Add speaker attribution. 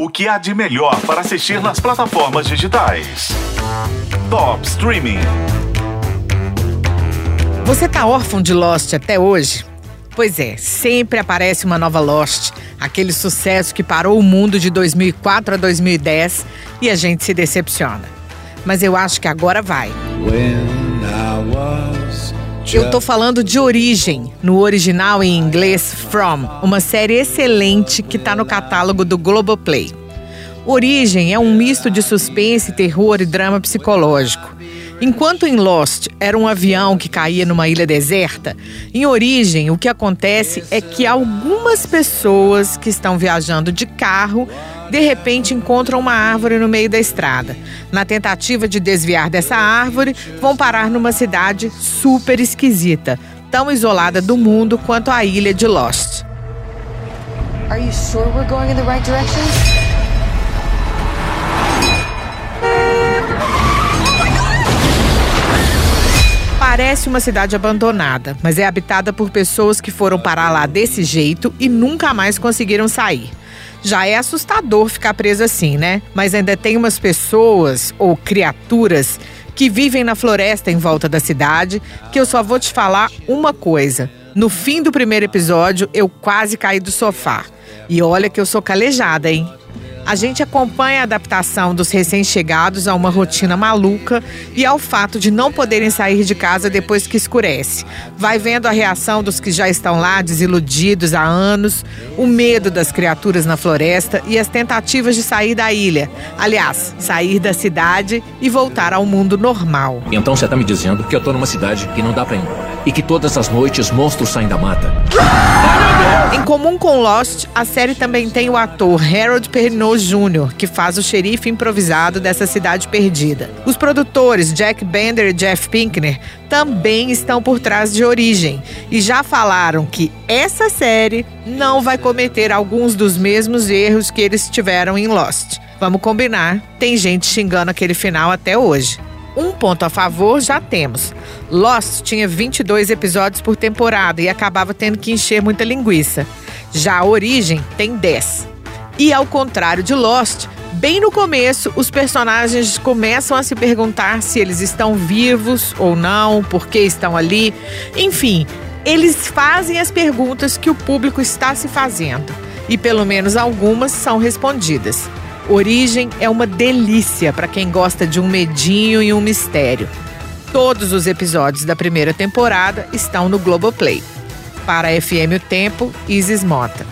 Speaker 1: O que há de melhor para assistir nas plataformas digitais? Top Streaming.
Speaker 2: Você tá órfão de Lost até hoje? Pois é, sempre aparece uma nova Lost, aquele sucesso que parou o mundo de 2004 a 2010 e a gente se decepciona. Mas eu acho que agora vai. Eu tô falando de Origem, no original em inglês From, uma série excelente que tá no catálogo do Globoplay. Origem é um misto de suspense, terror e drama psicológico. Enquanto em Lost era um avião que caía numa ilha deserta, em Origem o que acontece é que algumas pessoas que estão viajando de carro de repente encontram uma árvore no meio da estrada. Na tentativa de desviar dessa árvore, vão parar numa cidade super esquisita, tão isolada do mundo quanto a ilha de Lost. Are you sure we're going in the right direction? Parece uma cidade abandonada, mas é habitada por pessoas que foram parar lá desse jeito e nunca mais conseguiram sair. Já é assustador ficar preso assim, né? Mas ainda tem umas pessoas ou criaturas que vivem na floresta em volta da cidade, que eu só vou te falar uma coisa. No fim do primeiro episódio, eu quase caí do sofá. E olha que eu sou calejada, hein? A gente acompanha a adaptação dos recém-chegados a uma rotina maluca e ao fato de não poderem sair de casa depois que escurece. Vai vendo a reação dos que já estão lá, desiludidos há anos, o medo das criaturas na floresta e as tentativas de sair da ilha. Aliás, sair da cidade e voltar ao mundo normal.
Speaker 3: Então você está me dizendo que eu estou numa cidade que não dá para ir e que todas as noites monstros saem da mata?
Speaker 2: Em comum com Lost, a série também tem o ator Harold Perrineau Jr., que faz o xerife improvisado dessa cidade perdida. Os produtores Jack Bender e Jeff Pinkner também estão por trás de Origem e já falaram que essa série não vai cometer alguns dos mesmos erros que eles tiveram em Lost. Vamos combinar, tem gente xingando aquele final até hoje. Um ponto a favor já temos. Lost tinha 22 episódios por temporada e acabava tendo que encher muita linguiça. Já a Origem tem 10. E ao contrário de Lost, bem no começo, os personagens começam a se perguntar se eles estão vivos ou não, por que estão ali. Enfim, eles fazem as perguntas que o público está se fazendo. E pelo menos algumas são respondidas. Origem é uma delícia para quem gosta de um medinho e um mistério. Todos os episódios da primeira temporada estão no Globoplay. Para a FM O Tempo, Isis Mota.